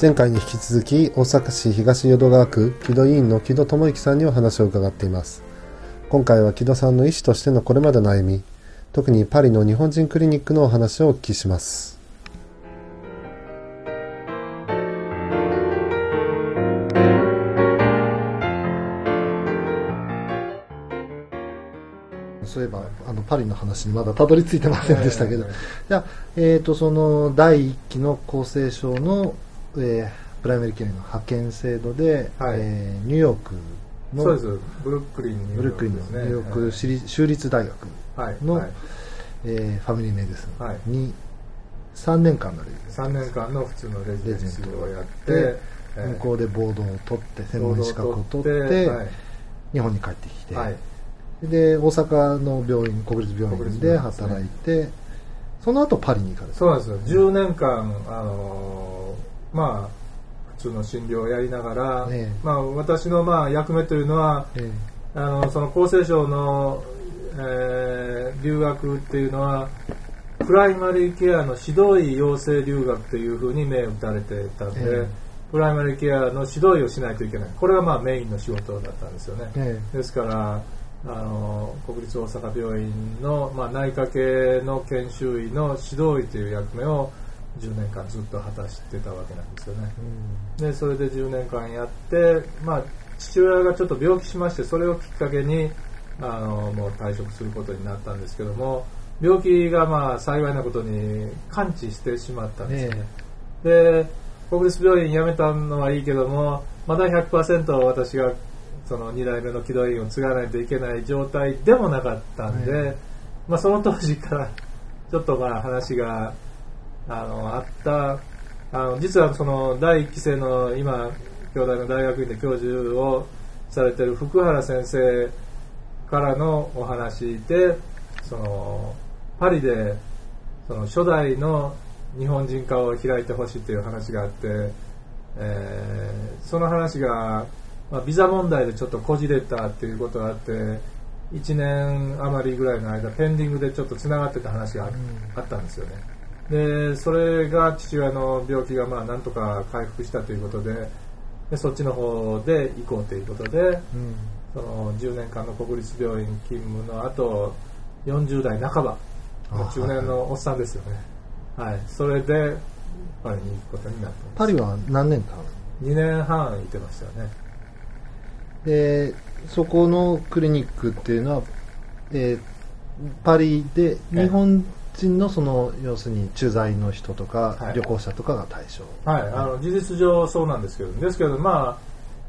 前回に引き続き大阪市東淀川区木戸委員の木戸智之さんにお話を伺っています。今回は木戸さんの医師としてのこれまでの歩み特にパリの日本人クリニックのお話をお聞きします。そういえばあのパリの話にまだたどり着いてませんでしたけど、じゃあ、えーと、その第1期の厚生省の、えー、プライマリーケアの派遣制度で、はい、えー、ニューヨークのそうです。ブルックリン、ね、ブルックリンのニューヨーク私立,、州立大学の、はい。はい、えー、 family medicine に3年間のレジ3年間の普通の residency をやって、向こうで board を取って専門資格を取って、日本に帰ってきて、で大阪の病院国立病院で働いて、ね、その後パリに行かれた。そうなんですよ。10年間あのまあ普通の診療をやりながら、ね、まあ、私のまあ役目というのは、ね、あのその厚生省の、えー、留学っていうのはプライマリーケアの指導医養成留学というふうに銘打たれてたんで、プライマリーケアの指導医をしないといけない。これがまあメインの仕事だったんですよね。ですからあの国立大阪病院の、まあ、内科系の研修医の指導医という役目を10年間ずっと果たしてたわけなんですよね。うん、でそれで10年間やって、まあ、父親がちょっと病気しましてそれをきっかけにあのもう退職することになったんですけども病気がまあ幸いなことに完治してしまったんですね。ねで国立病院辞めたのはいいけどもまだ100%私がその2代目の軌道員を継がないといけない状態でもなかったんで、はい、まあ、その当時から ちょっとまあ話があのあった。あの実はその第1期生の今京大の大学院で教授をされてる福原先生からのお話でそのパリでその初代の日本人化を開いてほしいという話があって、えー、その話がまあ、ビザ問題でちょっとこじれたっていうことがあって1年余りぐらいの間ペンディングでちょっとつながってた話があったんですよね。でそれが父親の病気がまあなんとか回復したということででそっちの方で行こうということで、うん、その10年間の国立病院勤務の後40代半ば中年のおっさんですよね。はい、それでパリに行くことになってパリは何年間？2年半行ってましたよねでそこのクリニックっていうのは、えー、パリで日本人のその要するに駐在の人とか、はい、旅行者とかが対象。はい、あの事実上そうなんですけどですけどま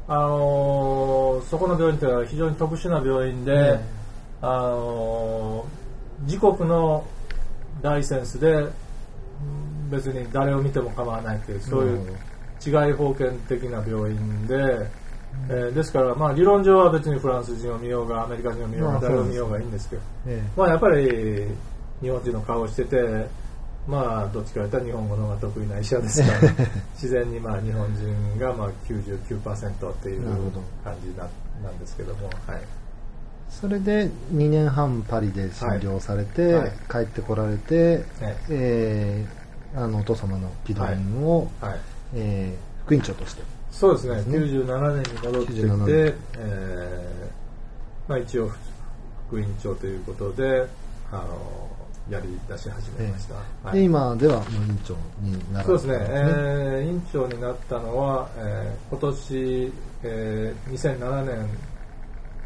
ああのー、そこの病院というのは非常に特殊な病院で、あのー、自国のライセンスで別に誰を見ても構わないというそういう違い保険的な病院で、えー、ですから、まあ、理論上は別にフランス人を見ようがアメリカ人を見ようが誰を見ようがいいんですけど、えまあ、やっぱり日本人の顔をしてて、まあ、どっちかというと日本語の方が得意な医者ですから、自然にまあ日本人がまあ99%っていう感じななんですけども。はい。それで2年半パリで診療されて、はい、帰ってこられて、はい、えー、あのお父様のピドリンを、はい、えー、副院長としてそうですね。ね97年に戻ってきて、えーまあ、一応副院長ということであのやり出し始めました、えーはい、で今ではもう院長になるそうですね、えー、院長になったのは、えー、今年、えー、2007年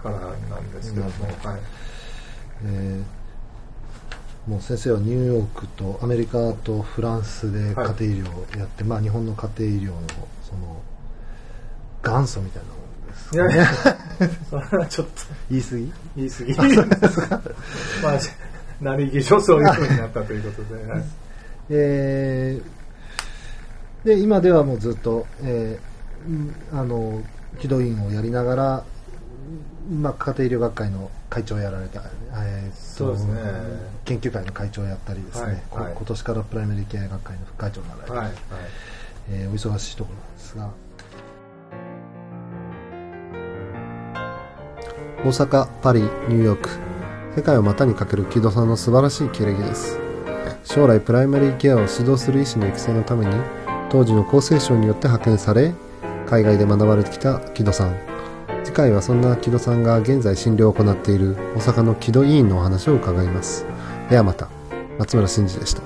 からなんですけども、はい。えー、もう先生はニューヨークとアメリカとフランスで家庭医療をやって、はい、まあ、日本の家庭医療のその元祖みたいなもんです、ね、いやいやそれはちょっと。言い過ぎ？言い過ぎまあ何気上そういうふうになったということで、はい、えー、で今ではもうずっと、えー、あの軌道員をやりながら、まあ、家庭医療学会の会長をやられた、えー、そうですね、研究会の会長をやったりですね、はい。はい、今年からプライマリーケア学会の副会長になられて、はい。はい、えー、お忙しいところなんですが。大阪、パリ、ニューヨーク、世界を股にかける木戸さんの素晴らしい経歴です。将来プライマリーケアを指導する医師の育成のために、当時の厚生省によって派遣され、海外で学ばれてきた木戸さん。次回はそんな木戸さんが現在診療を行っている大阪の木戸委員のお話を伺います。ではまた、松村真嗣でした。